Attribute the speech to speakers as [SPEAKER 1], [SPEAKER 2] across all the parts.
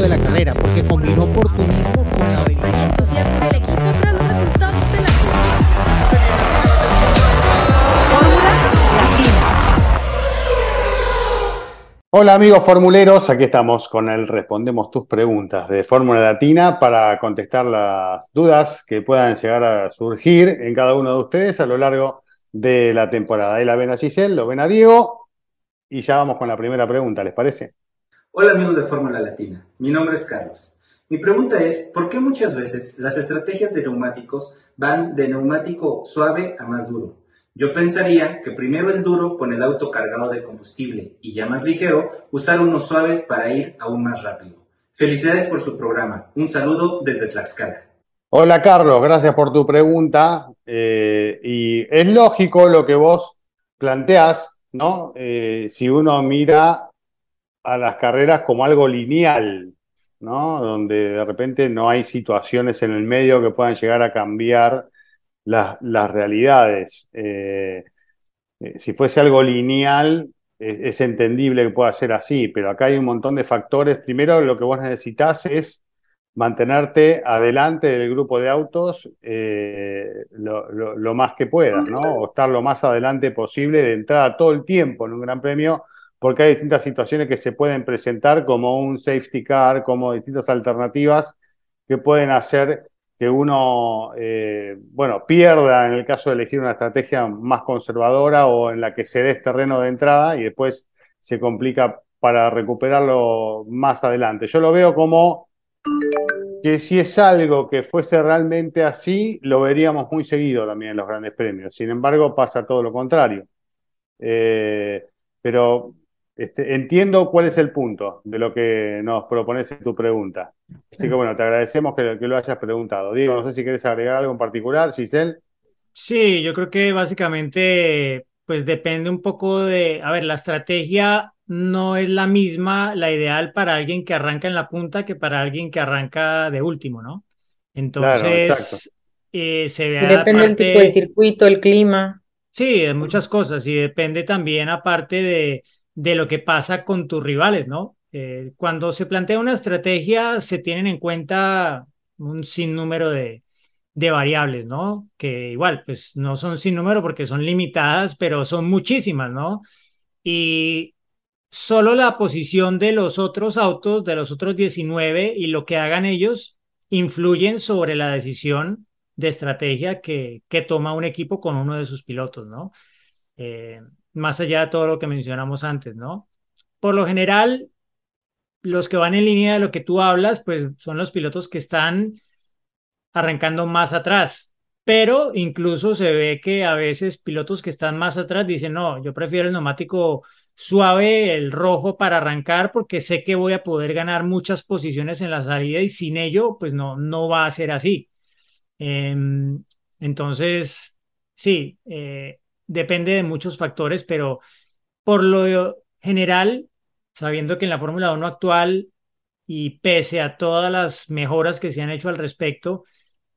[SPEAKER 1] de la carrera, porque combinó oportunismo con la habilidad.
[SPEAKER 2] Hay entusiasmo en el equipo tras los resultados de la
[SPEAKER 3] Fórmula Latina.
[SPEAKER 4] Hola amigos formuleros, aquí estamos con el Respondemos tus preguntas de Fórmula Latina para contestar las dudas que puedan llegar a surgir en cada uno de ustedes a lo largo de la temporada. Ahí la ven a Giselle, lo ven a Diego y ya vamos con la primera pregunta, ¿les parece?
[SPEAKER 5] Hola amigos de Fórmula Latina, mi nombre es Carlos. Mi pregunta es, ¿por qué muchas veces las estrategias de neumáticos van de neumático suave a más duro? Yo pensaría que primero el duro con el auto cargado de combustible y ya más ligero, usar uno suave para ir aún más rápido. Felicidades por su programa. Un saludo desde Tlaxcala.
[SPEAKER 4] Hola Carlos, gracias por tu pregunta. Eh, y es lógico lo que vos planteás, ¿no? Eh, si uno mira a las carreras como algo lineal, ¿no? Donde de repente no hay situaciones en el medio que puedan llegar a cambiar las, realidades. Eh, eh, si fuese algo lineal, es, es entendible que pueda ser así, pero acá hay un montón de factores. Primero, lo que vos necesitas es mantenerte adelante del grupo de autos eh, lo, lo- lo más que puedas, ¿no? O estar lo más adelante posible de entrada todo el tiempo en un gran premio, porque hay distintas situaciones que se pueden presentar como un safety car, como distintas alternativas que pueden hacer que uno, eh, bueno, pierda en el caso de elegir una estrategia más conservadora o en la que se dé terreno de entrada y después se complica para recuperarlo más adelante. Yo lo veo como que si es algo que fuese realmente así, lo veríamos muy seguido también en los grandes premios. Sin embargo, pasa todo lo contrario. Eh, pero este, entiendo cuál es el punto de lo que nos propones en tu pregunta. Así que bueno, te agradecemos que, que lo hayas preguntado. Diego, no sé si quieres agregar algo en particular, Giselle.
[SPEAKER 1] Sí, yo creo que básicamente, pues depende un poco de, a ver, la estrategia no es la misma, la ideal para alguien que arranca en la punta que para alguien que arranca de último, ¿no?
[SPEAKER 4] Claro.
[SPEAKER 1] Entonces, eh, se ve
[SPEAKER 6] depende del tipo de circuito, el clima.
[SPEAKER 1] sí, de muchas cosas y depende también aparte de, de lo que pasa con tus rivales, ¿no? Eh, cuando se plantea una estrategia, se tienen en cuenta un sinnúmero de, de variables, ¿no? Que igual, pues no son sin número porque son limitadas, pero son muchísimas, ¿no? Y solo la posición de los otros autos, de los otros 19 y lo que hagan ellos, influyen sobre la decisión de estrategia que, que toma un equipo con uno de sus pilotos, ¿no? Eh, más allá de todo lo que mencionamos antes, ¿no? Por lo general, los que van en línea de lo que tú hablas, pues son los pilotos que están arrancando más atrás. Pero incluso se ve que a veces pilotos que están más atrás dicen, no, yo prefiero el neumático suave, el rojo para arrancar, porque sé que voy a poder ganar muchas posiciones en la salida y sin ello, pues no, no va a ser así. Em, entonces, sí, eh, depende de muchos factores, pero por lo general, sabiendo que en la Fórmula 1 actual y pese a todas las mejoras que se han hecho al respecto,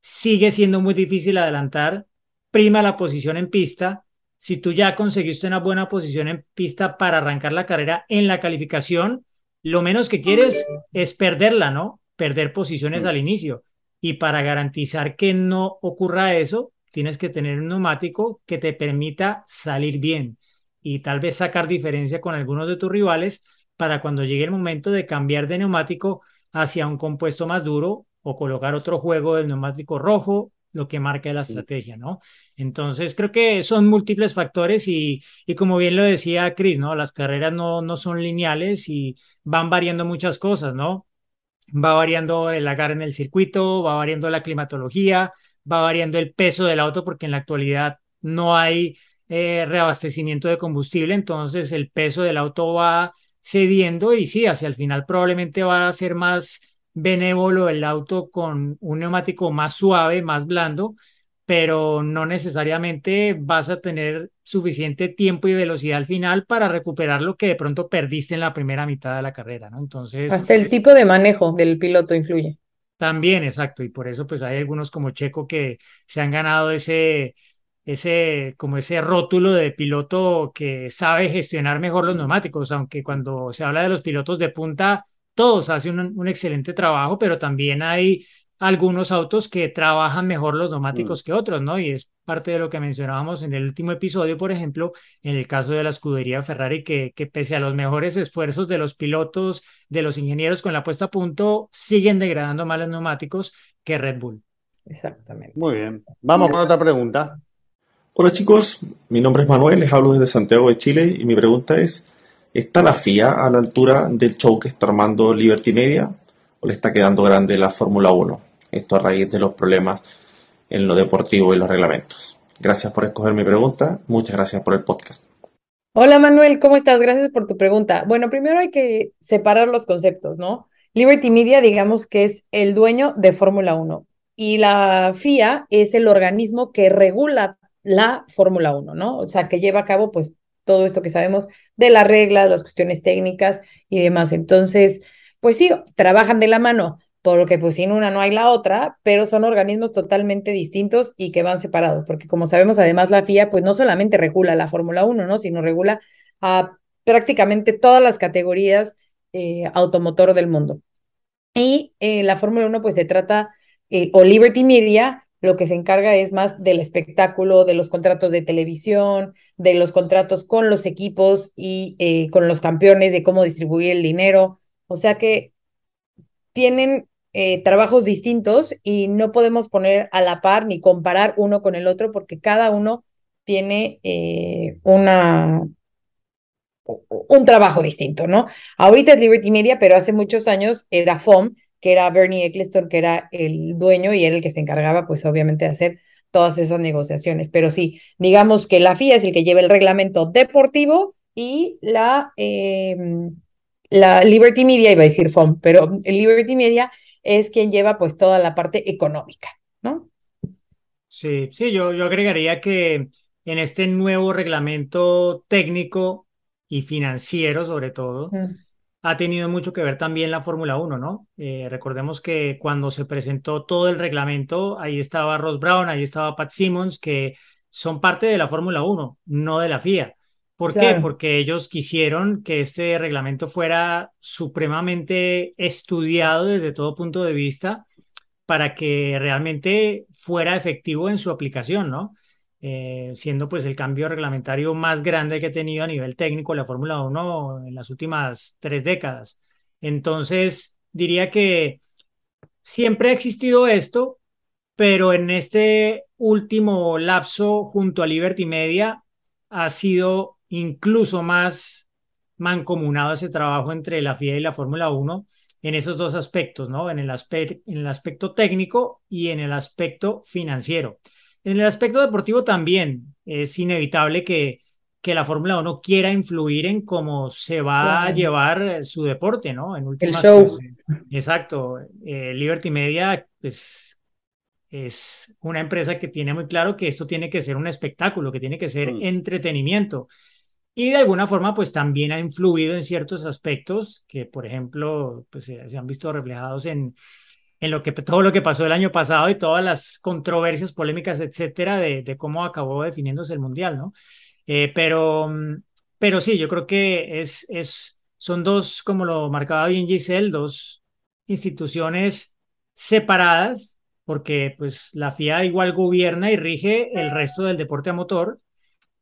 [SPEAKER 1] sigue siendo muy difícil adelantar. Prima la posición en pista. Si tú ya conseguiste una buena posición en pista para arrancar la carrera en la calificación, lo menos que quieres es perderla, ¿no? Perder posiciones al inicio. Y para garantizar que no ocurra eso, tienes que tener un neumático que te permita salir bien y tal vez sacar diferencia con algunos de tus rivales para cuando llegue el momento de cambiar de neumático hacia un compuesto más duro o colocar otro juego del neumático rojo, lo que marca la estrategia, ¿no? Entonces creo que son múltiples factores y, y como bien lo decía Chris, ¿no? Las carreras no, no son lineales y van variando muchas cosas, ¿no? Va variando el agarre en el circuito, va variando la climatología, va variando el peso del auto porque en la actualidad no hay eh, reabastecimiento de combustible, entonces el peso del auto va cediendo y sí, hacia el final probablemente va a ser más benévolo el auto con un neumático más suave, más blando, pero no necesariamente vas a tener suficiente tiempo y velocidad al final para recuperar lo que de pronto perdiste en la primera mitad de la carrera, ¿no? Entonces,
[SPEAKER 6] Hasta el tipo de manejo del piloto influye.
[SPEAKER 1] También, exacto, y por eso pues hay algunos como Checo que se han ganado ese, ese, como ese rótulo de piloto que sabe gestionar mejor los neumáticos, aunque cuando se habla de los pilotos de punta, todos hacen un, un excelente trabajo, pero también hay algunos autos que trabajan mejor los neumáticos que otros, ¿no? Y es parte de lo que mencionábamos en el último episodio, por ejemplo, en el caso de la escudería Ferrari, que, que pese a los mejores esfuerzos de los pilotos, de los ingenieros con la puesta a punto, siguen degradando más los neumáticos que Red Bull.
[SPEAKER 6] Exactamente.
[SPEAKER 4] Muy bien. Vamos con otra pregunta.
[SPEAKER 7] Hola chicos, mi nombre es Manuel, les hablo desde Santiago de Chile y mi pregunta es, ¿está la FIA a la altura del show que está armando Liberty Media o le está quedando grande la Fórmula 1? Esto a raíz de los problemas en lo deportivo y los reglamentos. Gracias por escoger mi pregunta, muchas gracias por el podcast.
[SPEAKER 6] Hola Manuel, ¿cómo estás? Gracias por tu pregunta. Bueno, primero hay que separar los conceptos, ¿no? Liberty Media, digamos que es el dueño de Fórmula 1 y la FIA es el organismo que regula la Fórmula 1, ¿no? O sea, que lleva a cabo pues todo esto que sabemos de las reglas, las cuestiones técnicas y demás. Entonces, pues sí, trabajan de la mano porque pues sin una no hay la otra, pero son organismos totalmente distintos y que van separados, porque como sabemos, además la FIA pues no solamente regula la Fórmula 1, ¿no? Sino regula a prácticamente todas las categorías eh, automotor del mundo. Y eh, la Fórmula 1 pues se trata, eh, o Liberty Media, lo que se encarga es más del espectáculo, de los contratos de televisión, de los contratos con los equipos y eh, con los campeones, de cómo distribuir el dinero. O sea que tienen eh, trabajos distintos y no podemos poner a la par ni comparar uno con el otro porque cada uno tiene eh, una, un trabajo distinto, ¿no? Ahorita es Liberty Media, pero hace muchos años era FOM, que era Bernie Eccleston, que era el dueño y era el que se encargaba, pues obviamente, de hacer todas esas negociaciones. Pero sí, digamos que la FIA es el que lleva el reglamento deportivo y la, eh, la Liberty Media, iba a decir FOM, pero Liberty Media es quien lleva pues toda la parte económica, ¿no?
[SPEAKER 1] Sí, sí, yo, yo agregaría que en este nuevo reglamento técnico y financiero, sobre todo,
[SPEAKER 6] Mm.
[SPEAKER 1] ha tenido mucho que ver también la Fórmula 1, ¿no? Eh, recordemos que cuando se presentó todo el reglamento, ahí estaba Ross Brown, ahí estaba Pat Simmons, que son parte de la Fórmula 1, no de la FIA. ¿Por qué?
[SPEAKER 6] Claro.
[SPEAKER 1] Porque ellos quisieron que este reglamento fuera supremamente estudiado desde todo punto de vista para que realmente fuera efectivo en su aplicación, ¿no? Eh, siendo pues el cambio reglamentario más grande que ha tenido a nivel técnico la Fórmula 1 en las últimas tres décadas. Entonces, diría que siempre ha existido esto, pero en este último lapso junto a Liberty Media ha sido incluso más mancomunado ese trabajo entre la FIA y la Fórmula 1 en esos dos aspectos, ¿no? En el, aspecto, en el aspecto técnico y en el aspecto financiero. En el aspecto deportivo también es inevitable que, que la Fórmula 1 quiera influir en cómo se va a llevar su deporte, ¿no? En últimas,
[SPEAKER 6] show.
[SPEAKER 1] pues, eh, exacto. Eh, Liberty Media, pues, es una empresa que tiene muy claro que esto tiene que ser un espectáculo, que tiene que ser
[SPEAKER 4] Mm.
[SPEAKER 1] entretenimiento. Y de alguna forma, pues también ha influido en ciertos aspectos que, por ejemplo, pues se, han visto reflejados en, en lo que, todo lo que pasó el año pasado y todas las controversias, polémicas, etcétera, de, de cómo acabó definiéndose el Mundial, ¿no? Eh, pero, mm, pero sí, yo creo que es, es, son dos, como lo marcaba bien Giselle, dos instituciones separadas, porque pues la FIA igual gobierna y rige el resto del deporte a motor,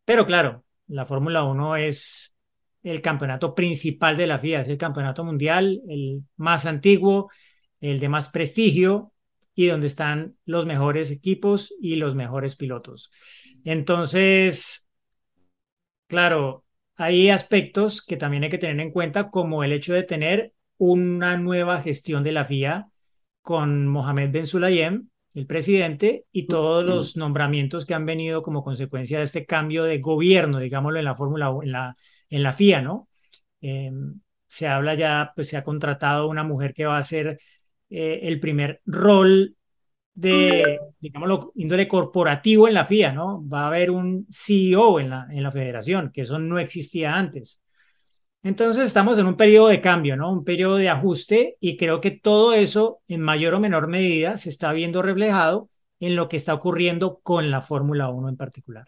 [SPEAKER 1] pero claro, la Fórmula 1 es el campeonato principal de la FIA, es el campeonato mundial, el más antiguo, el de más prestigio y donde están los mejores equipos y los mejores pilotos. Entonces, claro, hay aspectos que también hay que tener en cuenta, como el hecho de tener una nueva gestión de la FIA con Mohamed Ben Sulayem, el presidente, y todos los nombramientos que han venido como consecuencia de este cambio de gobierno, digámoslo, en la Fórmula, en la, en la FIA, ¿no? Eh, se habla ya, pues se ha contratado una mujer que va a ser eh, el primer rol de, digámoslo, índole corporativo en la FIA, ¿no? Va a haber un CEO en la, en la federación, que eso no existía antes. Entonces estamos en un periodo de cambio, ¿no? Un periodo de ajuste y creo que todo eso en mayor o menor medida se está viendo reflejado en lo que está ocurriendo con la Fórmula 1 en particular.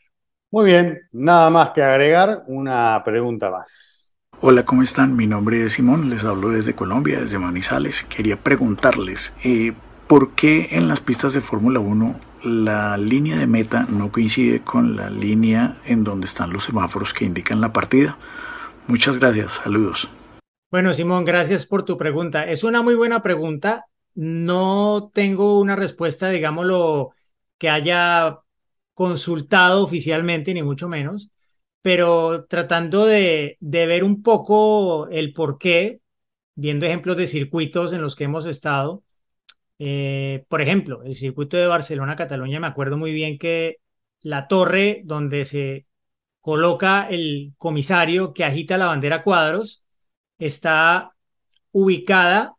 [SPEAKER 4] Muy bien, nada más que agregar, una pregunta más.
[SPEAKER 8] Hola, ¿cómo están? Mi nombre es Simón, les hablo desde Colombia, desde Manizales. Quería preguntarles, eh, ¿por qué en las pistas de Fórmula 1 la línea de meta no coincide con la línea en donde están los semáforos que indican la partida? Muchas gracias, saludos.
[SPEAKER 1] Bueno, Simón, gracias por tu pregunta. Es una muy buena pregunta. No tengo una respuesta, digámoslo, que haya consultado oficialmente, ni mucho menos, pero tratando de, de ver un poco el por qué, viendo ejemplos de circuitos en los que hemos estado. Eh, por ejemplo, el circuito de Barcelona-Cataluña, me acuerdo muy bien que la torre donde se coloca el comisario que agita la bandera cuadros está ubicada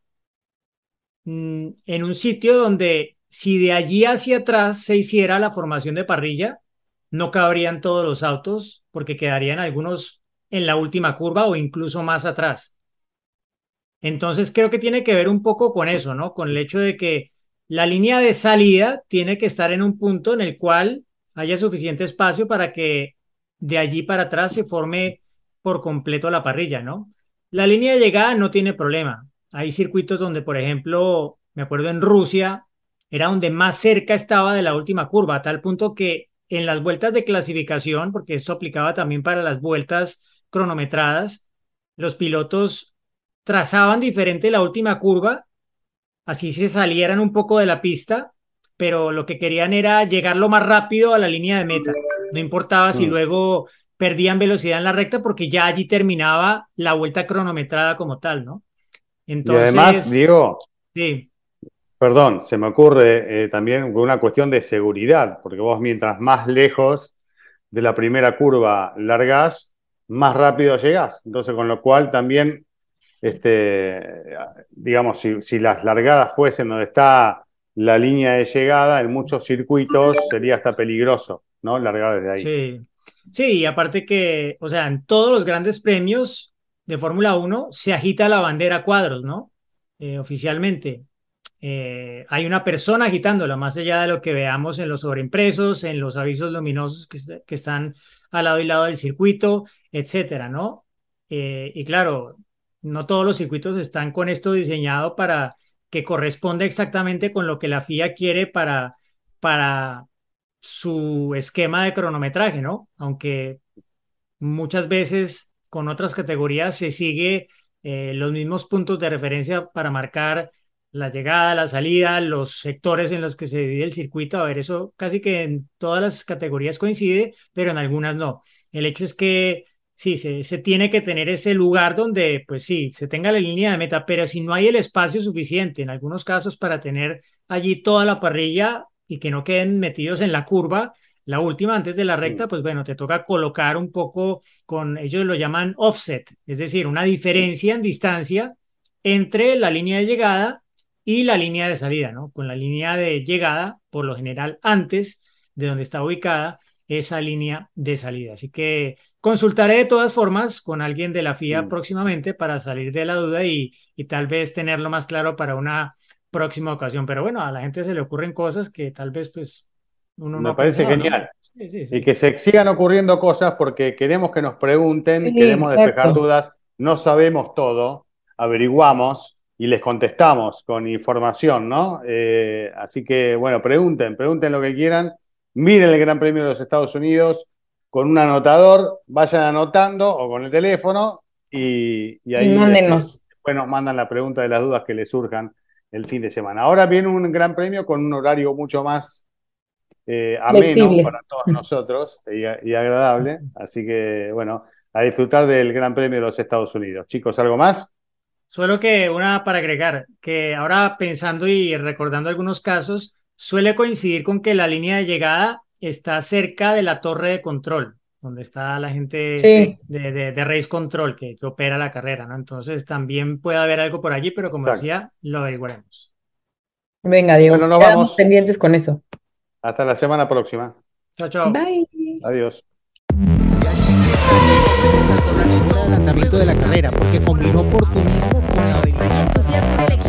[SPEAKER 1] mm, en un sitio donde si de allí hacia atrás se hiciera la formación de parrilla, no cabrían todos los autos porque quedarían algunos en la última curva o incluso más atrás. Entonces creo que tiene que ver un poco con eso, ¿no? Con el hecho de que la línea de salida tiene que estar en un punto en el cual haya suficiente espacio para que de allí para atrás se forme por completo la parrilla, ¿no? La línea de llegada no tiene problema. Hay circuitos donde, por ejemplo, me acuerdo en Rusia, era donde más cerca estaba de la última curva, a tal punto que en las vueltas de clasificación, porque esto aplicaba también para las vueltas cronometradas, los pilotos trazaban diferente la última curva, así se salieran un poco de la pista, pero lo que querían era llegar lo más rápido a la línea de meta. No importaba si
[SPEAKER 4] Mm.
[SPEAKER 1] luego perdían velocidad en la recta, porque ya allí terminaba la vuelta cronometrada como tal, ¿no?
[SPEAKER 4] Y
[SPEAKER 1] Entonces,
[SPEAKER 4] además, Diego,
[SPEAKER 1] sí,
[SPEAKER 4] perdón, se me ocurre eh, también una cuestión de seguridad, porque vos mientras más lejos de la primera curva largás, más rápido llegás. Entonces, con lo cual también, este, digamos, si, si las largadas fuesen donde está la línea de llegada, en muchos circuitos sería hasta peligroso, ¿no? Largar desde ahí.
[SPEAKER 1] Sí, sí, y aparte que, o sea, en todos los grandes premios de Fórmula 1 se agita la bandera a cuadros, ¿no? Eh, oficialmente. Eh, hay una persona agitándola, más allá de lo que veamos en los sobreimpresos, en los avisos luminosos que, que están al lado y lado del circuito, etcétera, ¿no? Eh, y claro, no todos los circuitos están con esto diseñado para que corresponda exactamente con lo que la FIA quiere para, para su esquema de cronometraje, ¿no? Aunque muchas veces con otras categorías se sigue eh, los mismos puntos de referencia para marcar la llegada, la salida, los sectores en los que se divide el circuito. A ver, eso casi que en todas las categorías coincide, pero en algunas no. El hecho es que sí, se, se tiene que tener ese lugar donde, pues sí, se tenga la línea de meta, pero si no hay el espacio suficiente, en algunos casos, para tener allí toda la parrilla y que no queden metidos en la curva, la última antes de la recta, pues bueno, te toca colocar un poco con, ellos lo llaman offset, es decir, una diferencia en distancia entre la línea de llegada y la línea de salida, ¿no? Con la línea de llegada, por lo general, antes de donde está ubicada esa línea de salida. Así que consultaré de todas formas con alguien de la FIA
[SPEAKER 4] Mm.
[SPEAKER 1] próximamente para salir de la duda y, y tal vez tenerlo más claro para una próxima ocasión. Pero bueno, a la gente se le ocurren cosas que tal vez pues uno no
[SPEAKER 4] Me
[SPEAKER 1] ha
[SPEAKER 4] parece
[SPEAKER 1] pensado, ¿no?
[SPEAKER 4] genial.
[SPEAKER 1] Sí, sí, sí.
[SPEAKER 4] Y que se sigan ocurriendo cosas porque queremos que nos pregunten,
[SPEAKER 6] Sí,
[SPEAKER 4] queremos despejar
[SPEAKER 6] exacto.
[SPEAKER 4] dudas, no sabemos todo, averiguamos y les contestamos con información, ¿no? Eh, así que, bueno, pregunten, pregunten lo que quieran, miren el Gran Premio de los Estados Unidos con un anotador, vayan anotando o con el teléfono y, y ahí
[SPEAKER 6] Y mándenos.
[SPEAKER 4] después nos mandan la pregunta de las dudas que les surjan el fin de semana. Ahora viene un Gran Premio con un horario mucho más eh, ameno
[SPEAKER 6] Flexible.
[SPEAKER 4] para todos nosotros y, y agradable. Así que, bueno, a disfrutar del Gran Premio de los Estados Unidos. Chicos, ¿algo más?
[SPEAKER 1] Solo que una para agregar, que ahora pensando y recordando algunos casos, suele coincidir con que la línea de llegada está cerca de la torre de control, donde está la gente
[SPEAKER 6] Sí.
[SPEAKER 1] de, de, de race control que, que opera la carrera, ¿no? Entonces también puede haber algo por allí, pero como
[SPEAKER 4] Exacto.
[SPEAKER 1] decía, lo averiguaremos.
[SPEAKER 6] Venga, Diego,
[SPEAKER 4] Bueno, nos vamos.
[SPEAKER 6] pendientes con eso.
[SPEAKER 4] Hasta la semana próxima.
[SPEAKER 1] Chao, chao.
[SPEAKER 6] Bye.
[SPEAKER 4] Adiós.
[SPEAKER 1] Atarrito de la carrera porque combinó oportunismo con la habilidad.